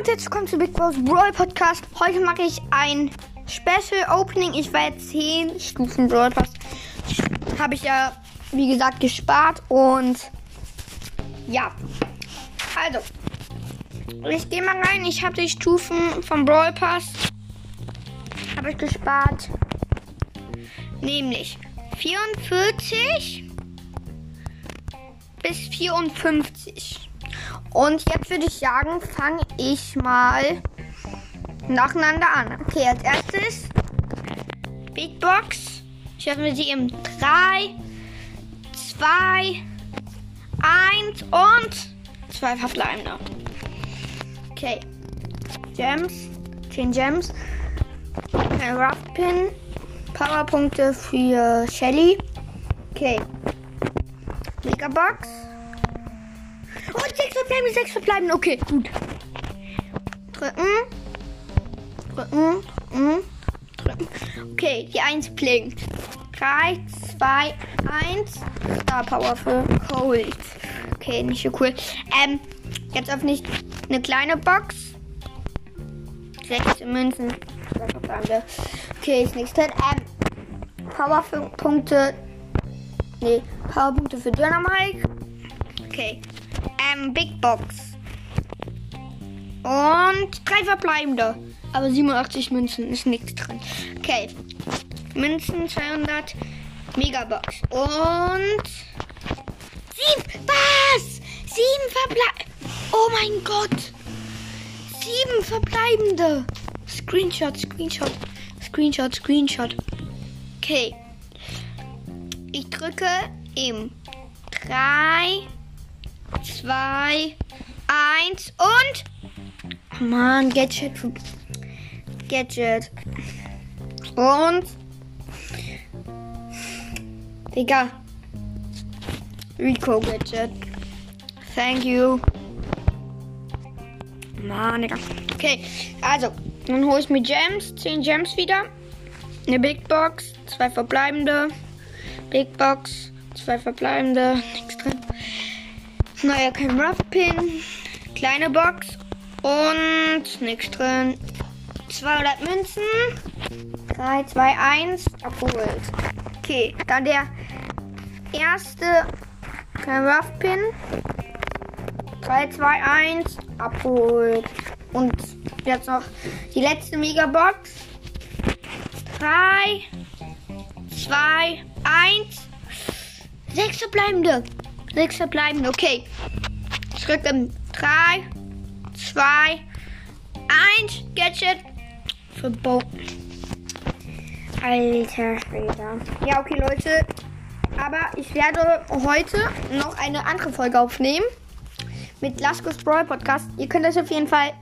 und herzlich willkommen zu Big Boss Brawl Podcast. Heute mache ich ein Special Opening. Ich war jetzt 10 Stufen Brawl Pass. Habe ich ja, wie gesagt, gespart. Und ja. Also. Ich gehe mal rein. Ich habe die Stufen vom Brawl Pass. Habe ich gespart. Nämlich 44 bis 54. Und jetzt würde ich sagen, fange ich mal nacheinander an. Okay, als erstes Big Box. Ich öffne sie im 3, 2, 1 und 2 verbleibende. Okay. Gems. 10 Gems. Ein Rough Pin. Powerpunkte für Shelly. Okay. Megabox. Und sechs verbleiben, sechs verbleiben. Okay, gut. Drücken. Drücken. Drücken. Drücken. Okay, die 1 blinkt. 3, 2, 1. Star Power für Cold. Okay, nicht so cool. Ähm, jetzt öffne ich eine kleine Box. Sechs Münzen. Okay, ist nichts drin. Ähm, Powerpunkte. Nee, Powerpunkte für Dynamite. Okay. Ähm, Big Box. Und drei verbleibende. Aber 87 Münzen ist nichts drin. Okay. Münzen 200. Megabox. Und. Sieben. Was? Sieben verbleibende. Oh mein Gott. Sieben verbleibende. Screenshot, Screenshot. Screenshot, Screenshot. Okay. Ich drücke im 3, 2, 1 und. Oh Mann, Gadget. Gadget. Und. Digga. Rico Gadget. Thank you. Mann, Digga. Okay, also. Dann hole ich mir Gems. 10 Gems wieder. Eine Big Box. Zwei verbleibende. Big Box. Zwei verbleibende. Nichts drin. Kein Rough Pin. Kleine Box. Und nichts drin. 200 Münzen. 3, 2, 1. Abgeholt. Okay, dann der erste. Rough Pin. 3, 2, 1. Abgeholt. Und jetzt noch die letzte Megabox. 3, 2, 1. Sechs verbleibende. Sechs verbleibende. Okay. Schritt im 3, 2, 1. Gadget. Verboten. Alter Schwede. Ja, okay, Leute. Aber ich werde heute noch eine andere Folge aufnehmen. Mit Laskos Brawl Podcast. Ihr könnt euch auf jeden Fall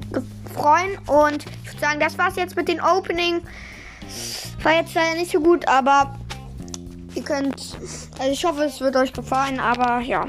freuen. Und ich würde sagen, das war's jetzt mit dem Opening. War jetzt leider nicht so gut, aber ihr könnt. Also ich hoffe, es wird euch gefallen, aber ja.